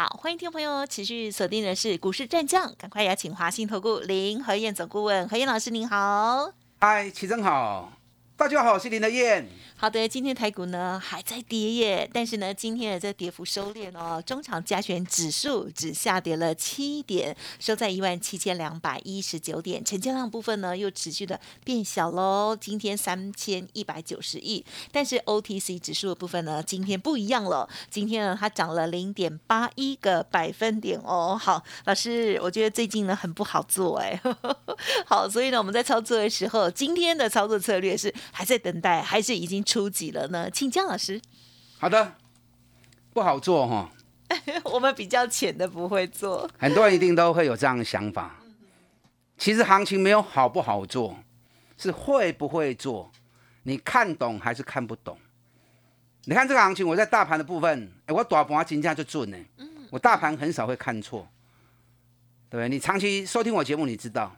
好，欢迎听众朋友持续锁定的是股市战将，赶快邀请华信投顾林和燕总顾问何燕老师，您好。嗨，齐正好，大家好，我是林德燕。好的，今天台股呢还在跌耶，但是呢，今天的这跌幅收敛哦，中场加权指数只下跌了七点，收在一万七千两百一十九点，成交量部分呢又持续的变小喽，今天三千一百九十亿，但是 OTC 指数的部分呢，今天不一样了，今天呢它涨了零点八一个百分点哦。好，老师，我觉得最近呢很不好做哎，好，所以呢我们在操作的时候，今天的操作策略是还在等待，还是已经。初级了呢，请江老师。好的，不好做哈。我们比较浅的不会做。很多人一定都会有这样的想法。其实行情没有好不好做，是会不会做，你看懂还是看不懂？你看这个行情，我在大盘的部分，哎，我短盘金价就准呢。我大盘很少会看错，对不对？你长期收听我节目，你知道。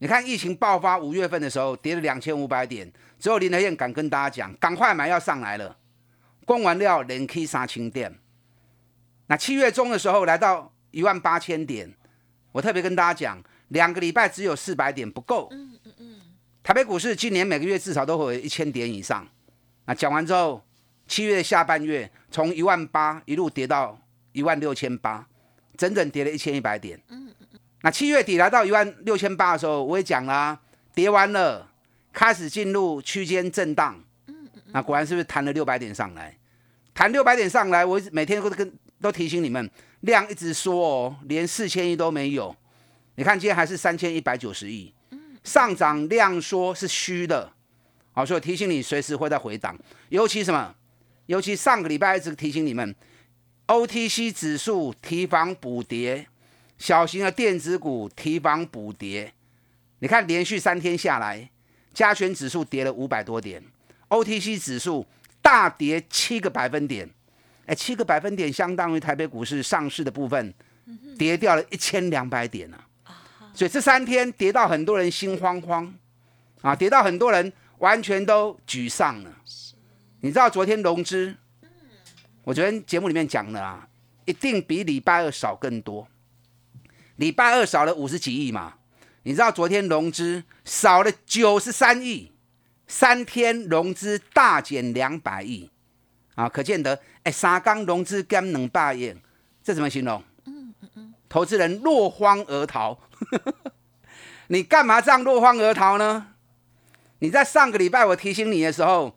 你看疫情爆发五月份的时候，跌了两千五百点，只有林德燕敢跟大家讲，赶快买要上来了。供完料连 K 杀清店。那七月中的时候来到一万八千点，我特别跟大家讲，两个礼拜只有四百点不够。嗯嗯嗯。台北股市今年每个月至少都会有一千点以上。那讲完之后，七月下半月从一万八一路跌到一万六千八，整整跌了一千一百点。嗯。那七月底来到一万六千八的时候，我也讲了，跌完了，开始进入区间震荡。那果然是不是弹了六百点上来？弹六百点上来，我每天都跟都提醒你们，量一直缩哦，连四千亿都没有。你看今天还是三千一百九十亿，上涨量缩是虚的。好，所以提醒你随时会在回档，尤其什么？尤其上个礼拜一直提醒你们，OTC 指数提防补跌。小型的电子股提防补跌，你看连续三天下来，加权指数跌了五百多点，OTC 指数大跌七个百分点，哎，七个百分点相当于台北股市上市的部分跌掉了一千两百点呢。所以这三天跌到很多人心慌慌啊，跌到很多人完全都沮丧了。你知道昨天融资，我昨天节目里面讲了啊，一定比礼拜二少更多。礼拜二少了五十几亿嘛？你知道昨天融资少了九十三亿，三天融资大减两百亿啊！可见得，哎，三缸融资减两百亿，这怎么形容？投资人落荒而逃。你干嘛这样落荒而逃呢？你在上个礼拜我提醒你的时候，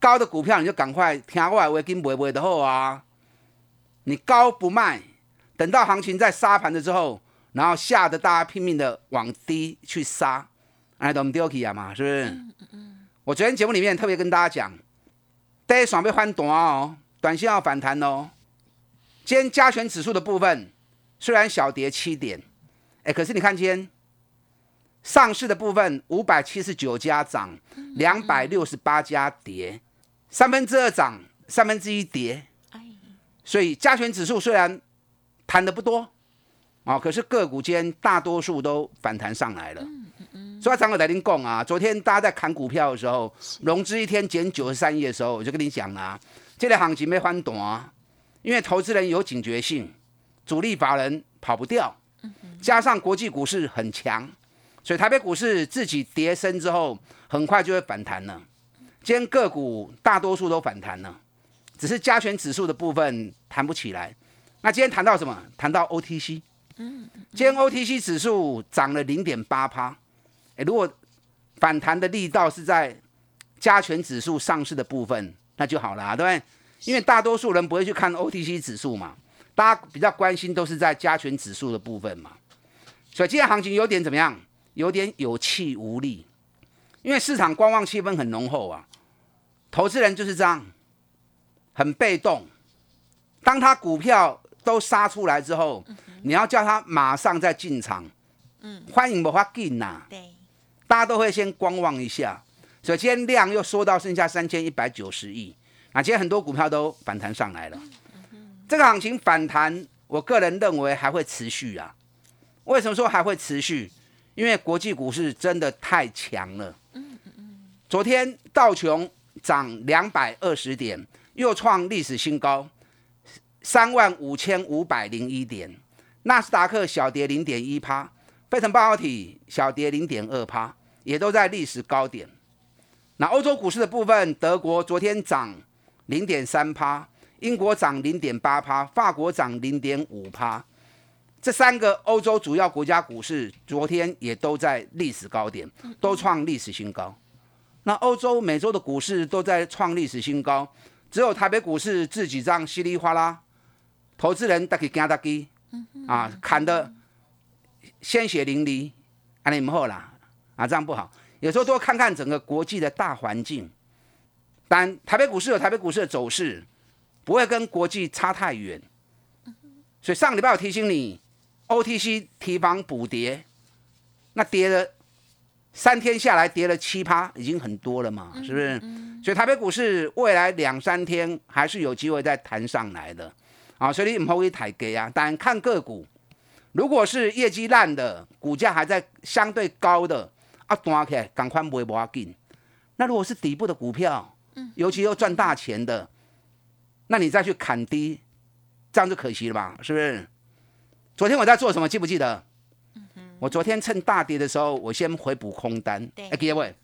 高的股票你就赶快听我话，跟买买的好啊！你高不卖，等到行情在杀盘的时候。然后吓得大家拼命的往低去杀，哎，都唔丢弃啊嘛，是不是？嗯嗯我昨天节目里面特别跟大家讲，大家爽被翻短哦，短线要反弹哦。今天加权指数的部分虽然小跌七点，哎，可是你看今天上市的部分五百七十九家涨，两百六十八家跌，三分之二涨，三分之一跌。所以加权指数虽然弹的不多。啊！可是个股间大多数都反弹上来了。嗯嗯嗯。所以张哥在您讲啊，昨天大家在砍股票的时候，融资一天减九十三亿的时候，我就跟你讲啊，这类行情没翻短，因为投资人有警觉性，主力法人跑不掉。加上国际股市很强，所以台北股市自己跌升之后，很快就会反弹了。今天个股大多数都反弹了，只是加权指数的部分弹不起来。那今天谈到什么？谈到 OTC。嗯，今天 OTC 指数涨了零点八趴，哎，如果反弹的力道是在加权指数上市的部分，那就好了，对不对？因为大多数人不会去看 OTC 指数嘛，大家比较关心都是在加权指数的部分嘛，所以今天行情有点怎么样？有点有气无力，因为市场观望气氛很浓厚啊，投资人就是这样，很被动，当他股票都杀出来之后。你要叫他马上再进场，嗯，欢迎不发进呐，对，大家都会先观望一下。所以今天量又缩到剩下三千一百九十亿，啊，今天很多股票都反弹上来了。这个行情反弹，我个人认为还会持续啊。为什么说还会持续？因为国际股市真的太强了。昨天道琼涨两百二十点，又创历史新高，三万五千五百零一点。纳斯达克小跌零点一趴，费城半导体小跌零点二趴，也都在历史高点。那欧洲股市的部分，德国昨天涨零点三趴，英国涨零点八趴，法国涨零点五趴。这三个欧洲主要国家股市昨天也都在历史高点，都创历史新高。那欧洲、美洲的股市都在创历史新高，只有台北股市自己这样稀里哗啦，投资人大给惊大给，啊，砍的鲜血淋漓，啊，你唔好啦，啊，这样不好。有时候多看看整个国际的大环境，但台北股市有台北股市的走势，不会跟国际差太远。所以上礼拜我提醒你，OTC 提防补跌，那跌了。三天下来跌了七趴，已经很多了嘛，是不是？所以台北股市未来两三天还是有机会再弹上来的啊，所以你唔好去抬给啊。但看个股，如果是业绩烂的，股价还在相对高的啊，端起来赶快不会要紧。那如果是底部的股票，尤其又赚大钱的，那你再去砍低，这样就可惜了吧？是不是？昨天我在做什么？记不记得？我昨天趁大跌的时候，我先回补空单。对，各位，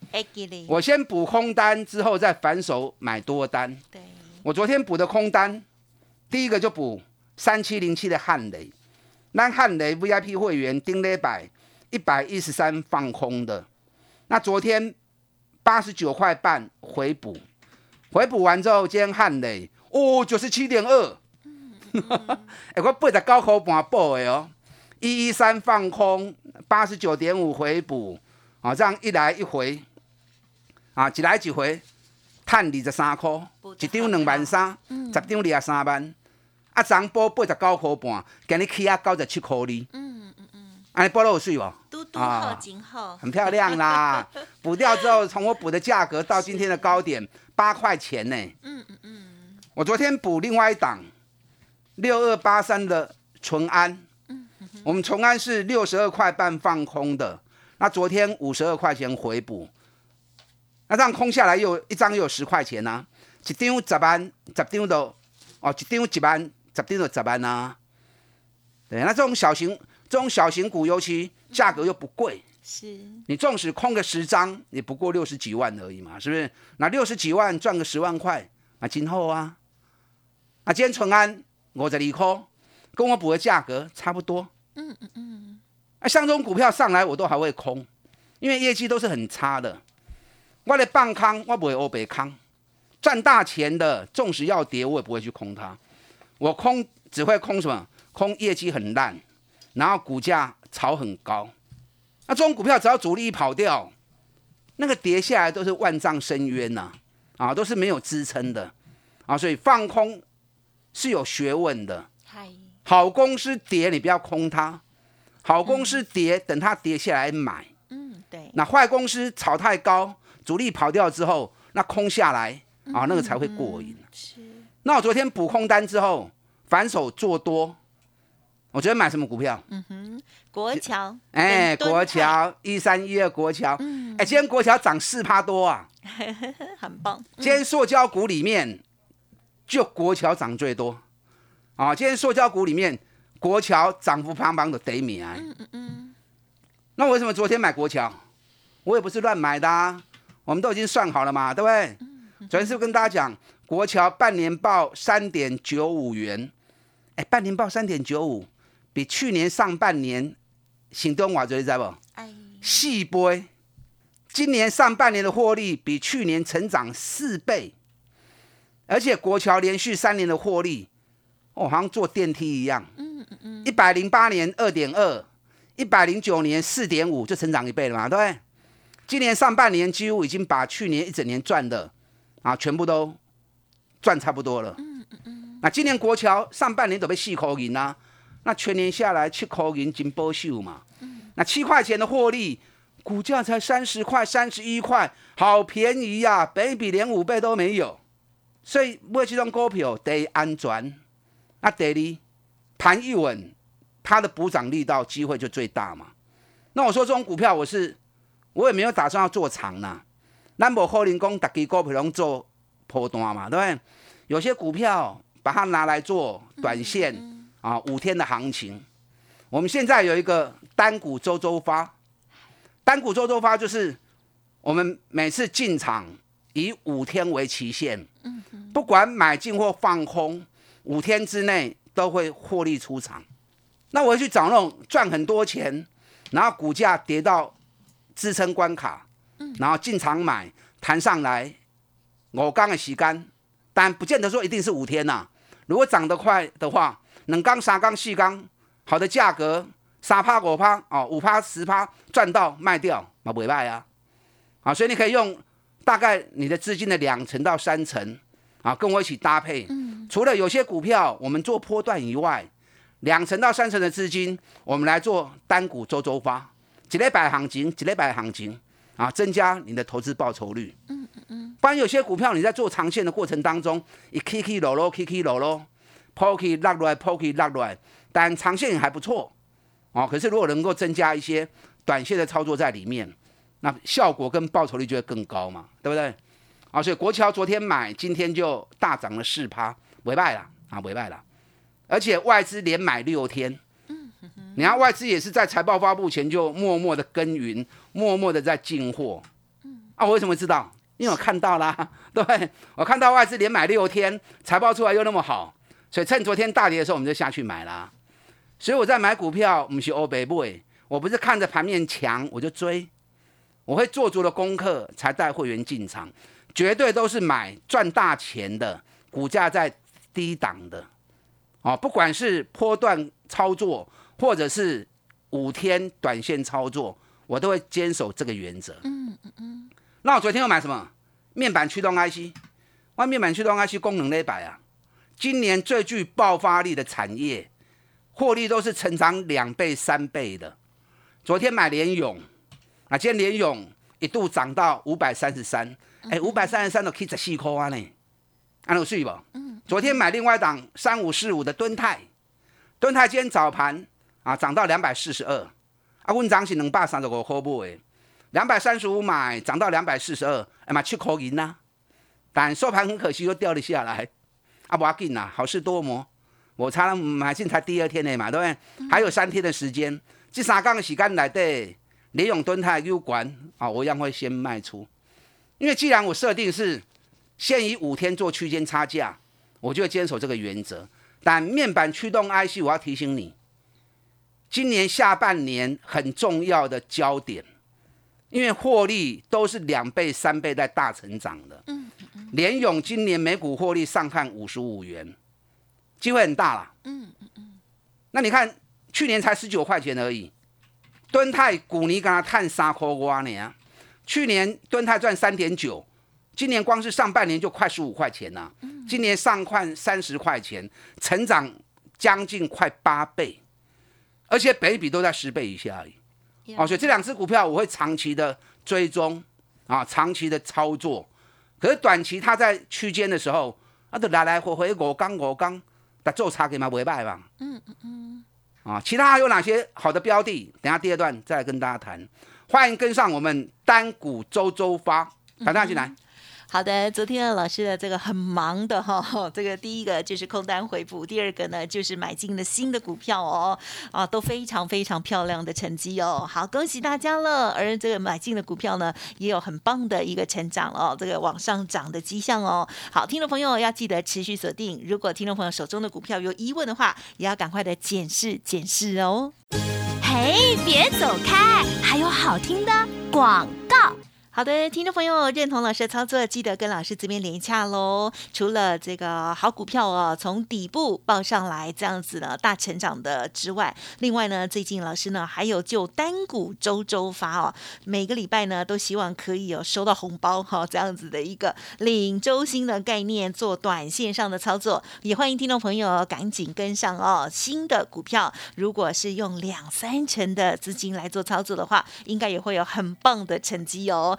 我先补空单之后再反手买多单。对，我昨天补的空单，第一个就补三七零七的汉雷，那汉雷 VIP 会员丁雷百一百一十三放空的，那昨天八十九块半回补，回补完之后，今天汉雷哦九十七点二，哎，我八十九块半补的哦。一一三放空，八十九点五回补，啊，这样一来一回，啊，一来一回，赚二十三块，一张两万三，十张二十三万，啊，昨波八十九块半，今日起啊九十七块二，嗯嗯嗯，安尼补落有水无？嘟嘟好，真好，很漂亮啦。补掉之后，从我补的价格到今天的高点八块钱呢。嗯嗯嗯，我昨天补另外一档六二八三的淳安。嗯我们崇安是六十二块半放空的，那昨天五十二块钱回补，那这样空下来又一张又有十块钱呐，一张十万，十张都哦，一张一万，十张就十万呐。对，那这种小型这种小型股，尤其价格又不贵，是你纵使空个十张，也不过六十几万而已嘛，是不是？那六十几万赚个十万块，那今后啊，那今天淳安五十二块，跟我补的价格差不多。嗯嗯嗯，啊，像这种股票上来我都还会空，因为业绩都是很差的。我的半康，我不会欧北康，赚大钱的，纵使要跌，我也不会去空它。我空只会空什么？空业绩很烂，然后股价炒很高。那这种股票只要主力一跑掉，那个跌下来都是万丈深渊呐，啊，都是没有支撑的啊。所以放空是有学问的。好公司跌，你不要空它；好公司跌，等它跌下来买。嗯，对。那坏公司炒太高，主力跑掉之后，那空下来啊，那个才会过瘾。是。那我昨天补空单之后，反手做多。我昨天买什么股票？嗯哼，国桥。哎，国桥一三一二，国桥。嗯。哎，今天国桥涨四趴多啊，很棒。今天塑胶股里面，就国桥涨最多。啊，今天塑胶股里面，国桥涨幅棒棒的得米啊。嗯嗯嗯。那为什么昨天买国桥？我也不是乱买的，啊，我们都已经算好了嘛，对不对？昨天是不是跟大家讲，国桥半年报三点九五元？哎，半年报三点九五，比去年上半年行动瓦知道不？哎。细波，今年上半年的获利比去年成长四倍，而且国桥连续三年的获利。哦，好像坐电梯一样。嗯嗯嗯。一百零八年二点二，一百零九年四点五，就成长一倍了嘛，对不对？今年上半年几乎已经把去年一整年赚的啊，全部都赚差不多了。嗯嗯嗯。那今年国桥上半年都被四块银啦，那全年下来七块银金波秀嘛。嗯。那七块钱的获利，股价才三十块、三十一块，好便宜呀、北比连五倍都没有。所以买这种股票得安全，那得你盘一稳，它的补涨力道机会就最大嘛。那我说这种股票，我是我也没有打算要做长呐。那无可能讲大家股票拢做波段嘛，对不对？有些股票把它拿来做短线啊，五天的行情。我们现在有一个单股周周发，单股周周发就是我们每次进场以五天为期限，不管买进或放空，五天之内都会获利出场。那我会去找那种赚很多钱，然后股价跌到支撑关卡，然后进场买，弹上来，我刚的时间，但不见得说一定是五天呐、如果涨得快的话，两缸、三缸、四缸，好的价格，三趴、五趴，哦，五趴、十趴赚到卖掉，嘛不卖啊。啊，所以你可以用大概你的资金的两成到三成，啊，跟我一起搭配。除了有些股票我们做波段以外，两成到三成的资金，我们来做单股周周发，几礼拜行情，几礼拜行情，啊，增加你的投资报酬率。嗯嗯嗯。不然有些股票你在做长线的过程当中，一 K K 落落，K K 落落，抛起落落来，抛起落落来，但长线还不错。哦，可是如果能够增加一些短线的操作在里面，那效果跟报酬率就会更高嘛，对不对？啊，所以国桥昨天买，今天就大涨了四趴，尾败了啊，尾败了。而且外资连买六天，你看外资也是在财报发布前就默默的耕耘，默默的在进货。啊，我为什么知道？因为我看到啦，对？我看到外资连买六天，财报出来又那么好，所以趁昨天大跌的时候，我们就下去买啦。所以我在买股票，不是欧北部，我不是看着盘面强我就追，我会做足了功课才带会员进场，绝对都是买赚大钱的，股价在低档的。哦，不管是波段操作，或者是五天短线操作，我都会坚守这个原则。嗯嗯嗯。那我昨天又买什么？面板驱动 IC，外，面板驱动 IC 功能那一百啊，今年最具爆发力的产业，获利都是成长两倍、三倍的。昨天买联勇，啊，今天联勇一度涨到五百三十三，哎，五百三十三都可以十四块啊呢，安有睡不？昨天买另外一档三五四五的敦泰，敦泰今天早盘啊涨到两百四十二，啊，阮涨是两百三十五块买，两百三十五买涨到两百四十二，哎嘛七块银呐，但收盘很可惜又掉了下来，啊不要紧呐，好事多磨，我才买进才第二天呢嘛，对不对？还有三天的时间，这三天的时间来对，联永敦泰有关啊，我一样会先卖出，因为既然我设定是先以五天做区间差价。我就会坚守这个原则，但面板驱动 IC，我要提醒你，今年下半年很重要的焦点，因为获利都是两倍、三倍在大成长的。嗯嗯。联勇今年每股获利上看五十五元，机会很大啦。嗯嗯嗯。那你看，去年才十九块钱而已，敦泰股尼跟他探三块瓜呢，去年敦泰赚三点九。今年光是上半年就快十五块钱呐，今年上看三十块钱，成长将近快八倍，而且北比都在十倍以下而已。哦，所以这两只股票我会长期的追踪啊，长期的操作。可是短期它在区间的时候，啊，就来来回回我刚我刚，但做差给嘛尾败吧。嗯嗯嗯。啊，其他还有哪些好的标的？等下第二段再来跟大家谈。欢迎跟上我们单股周周发，打电话进来。好的，昨天老师的这个很忙的哈，这个第一个就是空单回补，第二个呢就是买进了新的股票哦，啊都非常非常漂亮的成绩哦，好恭喜大家了。而这个买进的股票呢，也有很棒的一个成长哦，这个往上涨的迹象哦。好，听众朋友要记得持续锁定，如果听众朋友手中的股票有疑问的话，也要赶快的检视检视哦。嘿，别走开，还有好听的广。好的，听众朋友认同老师的操作，记得跟老师这边连洽喽。除了这个好股票哦，从底部报上来这样子的大成长的之外，另外呢，最近老师呢还有就单股周周发哦，每个礼拜呢都希望可以有收到红包哈，这样子的一个领周薪的概念做短线上的操作，也欢迎听众朋友赶紧跟上哦。新的股票如果是用两三成的资金来做操作的话，应该也会有很棒的成绩哦。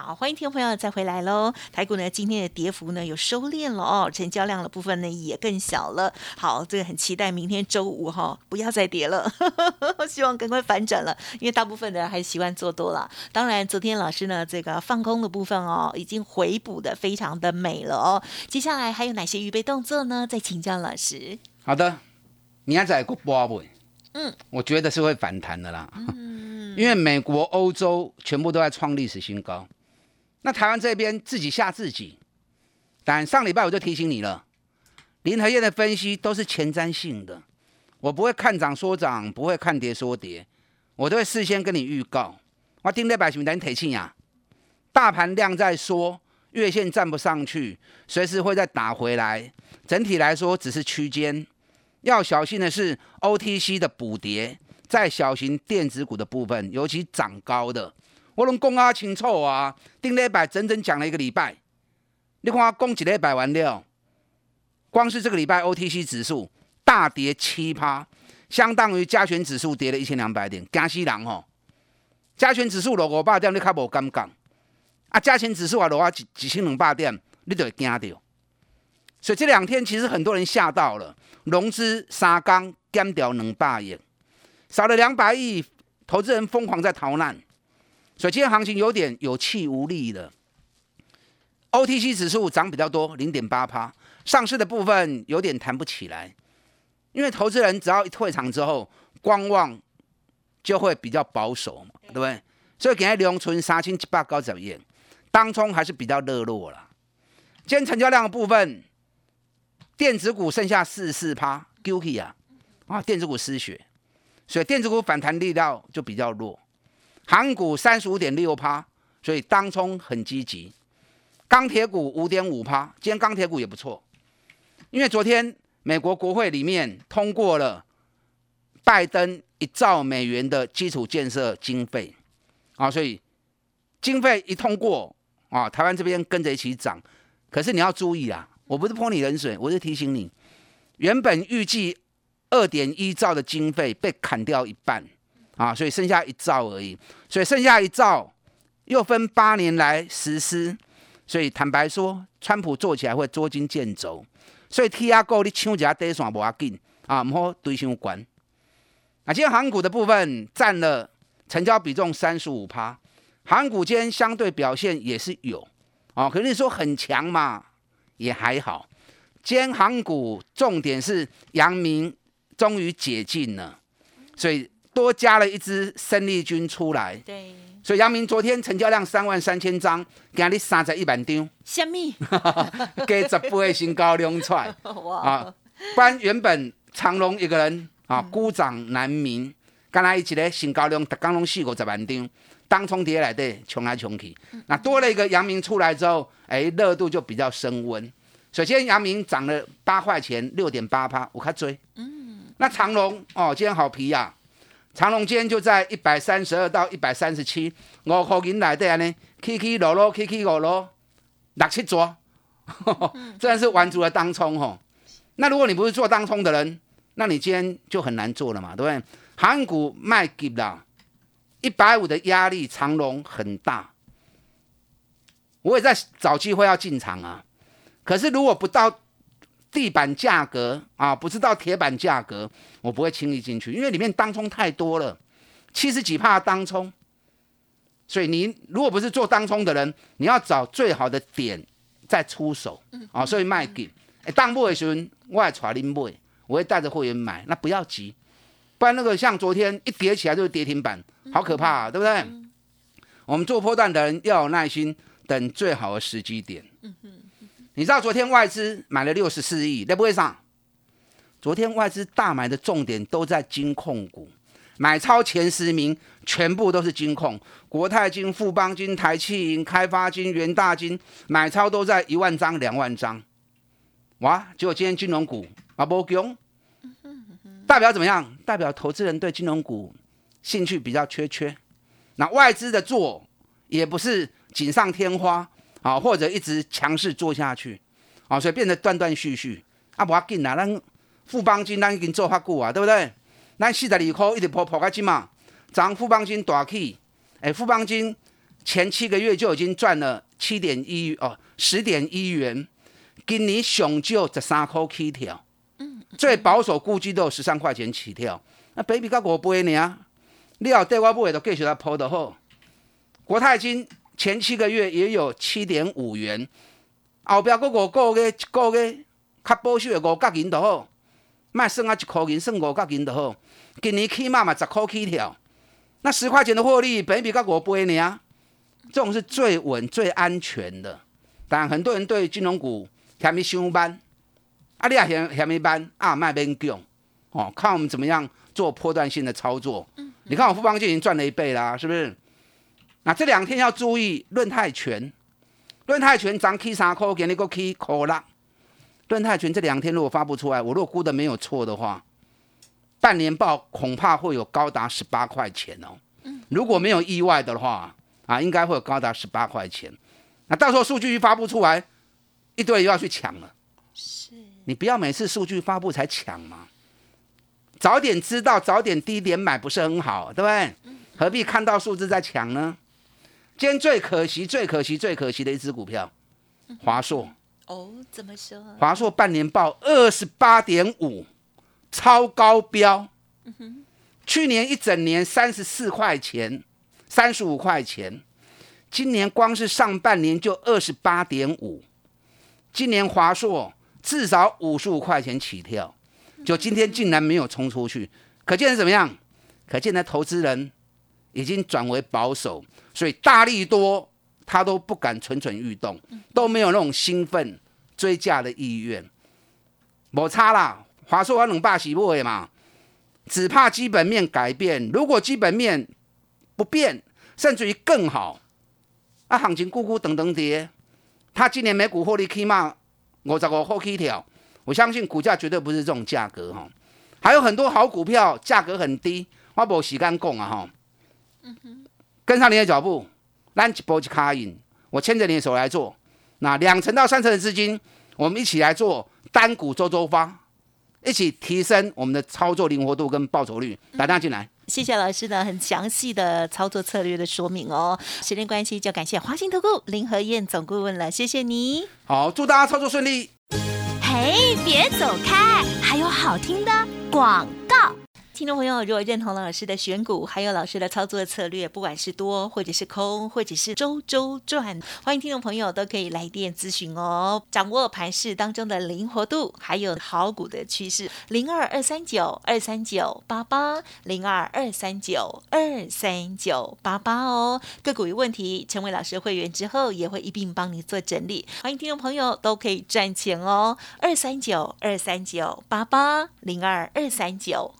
好，欢迎听众朋友再回来喽。台股呢，今天的跌幅呢有收敛了哦，成交量的部分呢也更小了。好，这个很期待明天周五哈，不要再跌了，希望赶快反转了，因为大部分的人还是习惯做多了。当然，昨天老师呢这个放空的部分哦，已经回补的非常的美了哦。接下来还有哪些预备动作呢？再请教老师。好的，你要在个波位，嗯，我觉得是会反弹的啦。嗯，因为美国、欧洲全部都在创历史新高。那台湾这边自己吓自己，但上礼拜我就提醒你了，林和燕的分析都是前瞻性的，我不会看涨说涨，不会看跌说跌，我都会事先跟你预告。我盯在百姓等提醒呀，大盘量在缩，月线站不上去，随时会再打回来。整体来说只是区间，要小心的是 OTC 的补跌，在小型电子股的部分，尤其涨高的。我拢讲啊清楚啊，顶礼拜整整讲了一个礼拜。你看我讲一礼拜完了，光是这个礼拜 OTC 指数大跌七趴，相当于加权指数跌了一千两百点。惊死人吼！加权指数落五百点，你较无感觉；啊，加权指数啊落啊一一千两百点，你就会惊到。所以这两天其实很多人吓到了，融资三缸减掉两百亿，少了两百亿，投资人疯狂在逃难。所以今天行情有点有气无力的，OTC 指数涨比较多，零点八趴，上市的部分有点弹不起来，因为投资人只要一退场之后，观望就会比较保守嘛，对不对？所以今天留存三千七百高十亿，当中还是比较热络了。今天成交量的部分，电子股剩下四十四趴，QK 啊，啊，电子股失血，所以电子股反弹力道就比较弱。韩股三十五点六趴，所以当冲很积极。钢铁股五点五趴，今天钢铁股也不错，因为昨天美国国会里面通过了拜登一兆美元的基础建设经费啊，所以经费一通过啊，台湾这边跟着一起涨。可是你要注意啊，我不是泼你冷水，我是提醒你，原本预计二点一兆的经费被砍掉一半。啊，所以剩下一兆而已，所以剩下一兆又分八年来实施，所以坦白说，川普做起来会捉襟见肘，所以 T R 股你抢一下底线无要紧啊，唔好堆伤关。啊，今天航股的部分占了成交比重三十五趴，航股间相对表现也是有啊，可是你说很强嘛，也还好。今天航股重点是阳明终于解禁了，所以。多加了一支生力军出来，对，所以阳明昨天成交量三万三千张，今日三十一万张，虾米？给十倍新高量出来，啊！不然原本长隆一个人啊孤掌难鸣，刚才一起咧新高量，刚拢四五十万张，当冲跌来的冲来冲去，那多了一个阳明出来之后，哎，热度就比较升温。首先阳明涨了八块钱，六点八趴，我看追，嗯。那长隆哦，今天好皮呀、长隆今天就在一百三十二到一百三十七，五块银来的呢，起起落落，起起落落，六七桌，真的是玩足了当冲吼。那如果你不是做当冲的人，那你今天就很难做了嘛，对不对？韩股卖给了，一百五的压力，长隆很大。我也在找机会要进场啊，可是如果不到地板价格啊，不是到铁板价格，我不会轻易进去，因为里面当冲太多了，七十几帕当冲，所以你如果不是做当冲的人，你要找最好的点再出手啊，所以卖给，哎，当不的时候我也带您买，我会带着会员买，那不要急，不然那个像昨天一跌起来就是跌停板，好可怕、啊，对不对？我们做波段的人要有耐心，等最好的时机点。你知道昨天外资买了六十四亿，那不会上？昨天外资大买的重点都在金控股，买超前十名全部都是金控，国泰金、富邦金、台气银、开发金、元大金，买超都在一万张、两万张。哇！结果今天金融股啊不强，代表怎么样？代表投资人对金融股兴趣比较缺缺。那外资的做也不是锦上添花啊，或者一直强势做下去啊，所以变得断断续续。啊，无要紧啦，咱富邦金咱已经做发久啊，对不对？咱四十二块一直破破到今嘛，涨富邦金大起，哎，富邦金前七个月就已经赚了七点一哦，十点一元，今年上少十三块起跳，最保守估计都有十三块钱起跳，那 baby 到五倍呢。你要对我买就继续来抛的好。国泰金前七个月也有七点五元，后边嗰五个月一个月较保守的五角银就好，卖剩啊一块银，算五角银就好。今年起码嘛十块起跳，那十块钱的获利，本比较五倍呢，这种是最稳最安全的。但很多人对金融股嫌伊上班，啊，你也嫌嫌伊班，啊，卖边强哦，看我们怎么样做波段性的操作。你看我富邦就已经赚了一倍啦，是不是？那这两天要注意论泰拳，论泰拳涨 K 三扣，给你个 K 扣啦。润泰拳这两天如果发布出来，我如果估的没有错的话，半年报恐怕会有高达十八块钱哦。如果没有意外的话，啊，应该会有高达十八块钱。那到时候数据一发布出来，一堆人又要去抢了。是，你不要每次数据发布才抢嘛，早点知道，早点低点买不是很好，对不对？何必看到数字再抢呢？今天最可惜、最可惜、最可惜的一只股票，华硕。哦，怎么说？华硕半年报二十八点五，超高标。去年一整年三十四块钱，三十五块钱，今年光是上半年就二十八点五。今年华硕至少五十五块钱起跳，就今天竟然没有冲出去，可见是怎么样？可见呢，投资人已经转为保守，所以大力多他都不敢蠢蠢欲动，都没有那种兴奋追价的意愿。没差啦，华硕两百是买的嘛，只怕基本面改变。如果基本面不变，甚至于更好，啊，行情咕咕等等跌，他今年每股获利起码五十五块起跳，我相信股价绝对不是这种价格哈。还有很多好股票价格很低，我无时间讲啊哈。跟上你的脚步，咱一波一卡印，我牵着你的手来做。那两成到三成的资金，我们一起来做单股周周发，一起提升我们的操作灵活度跟报酬率。打电话进来。谢谢老师呢，很详细的操作策略的说明哦。时间关系，就感谢华兴投顾林和燕总顾问了，谢谢你。好，祝大家操作顺利。嘿，别走开，还有好听的广告。听众朋友，如果认同老师的选股，还有老师的操作策略，不管是多或者是空，或者是周周转，欢迎听众朋友都可以来电咨询哦。掌握盘市当中的灵活度，还有好股的趋势，零二二三九二三九八八，零二二三九二三九八八。哦。个股有问题，成为老师会员之后，也会一并帮你做整理。欢迎听众朋友都可以赚钱哦。二三九二三九八八，零二二三九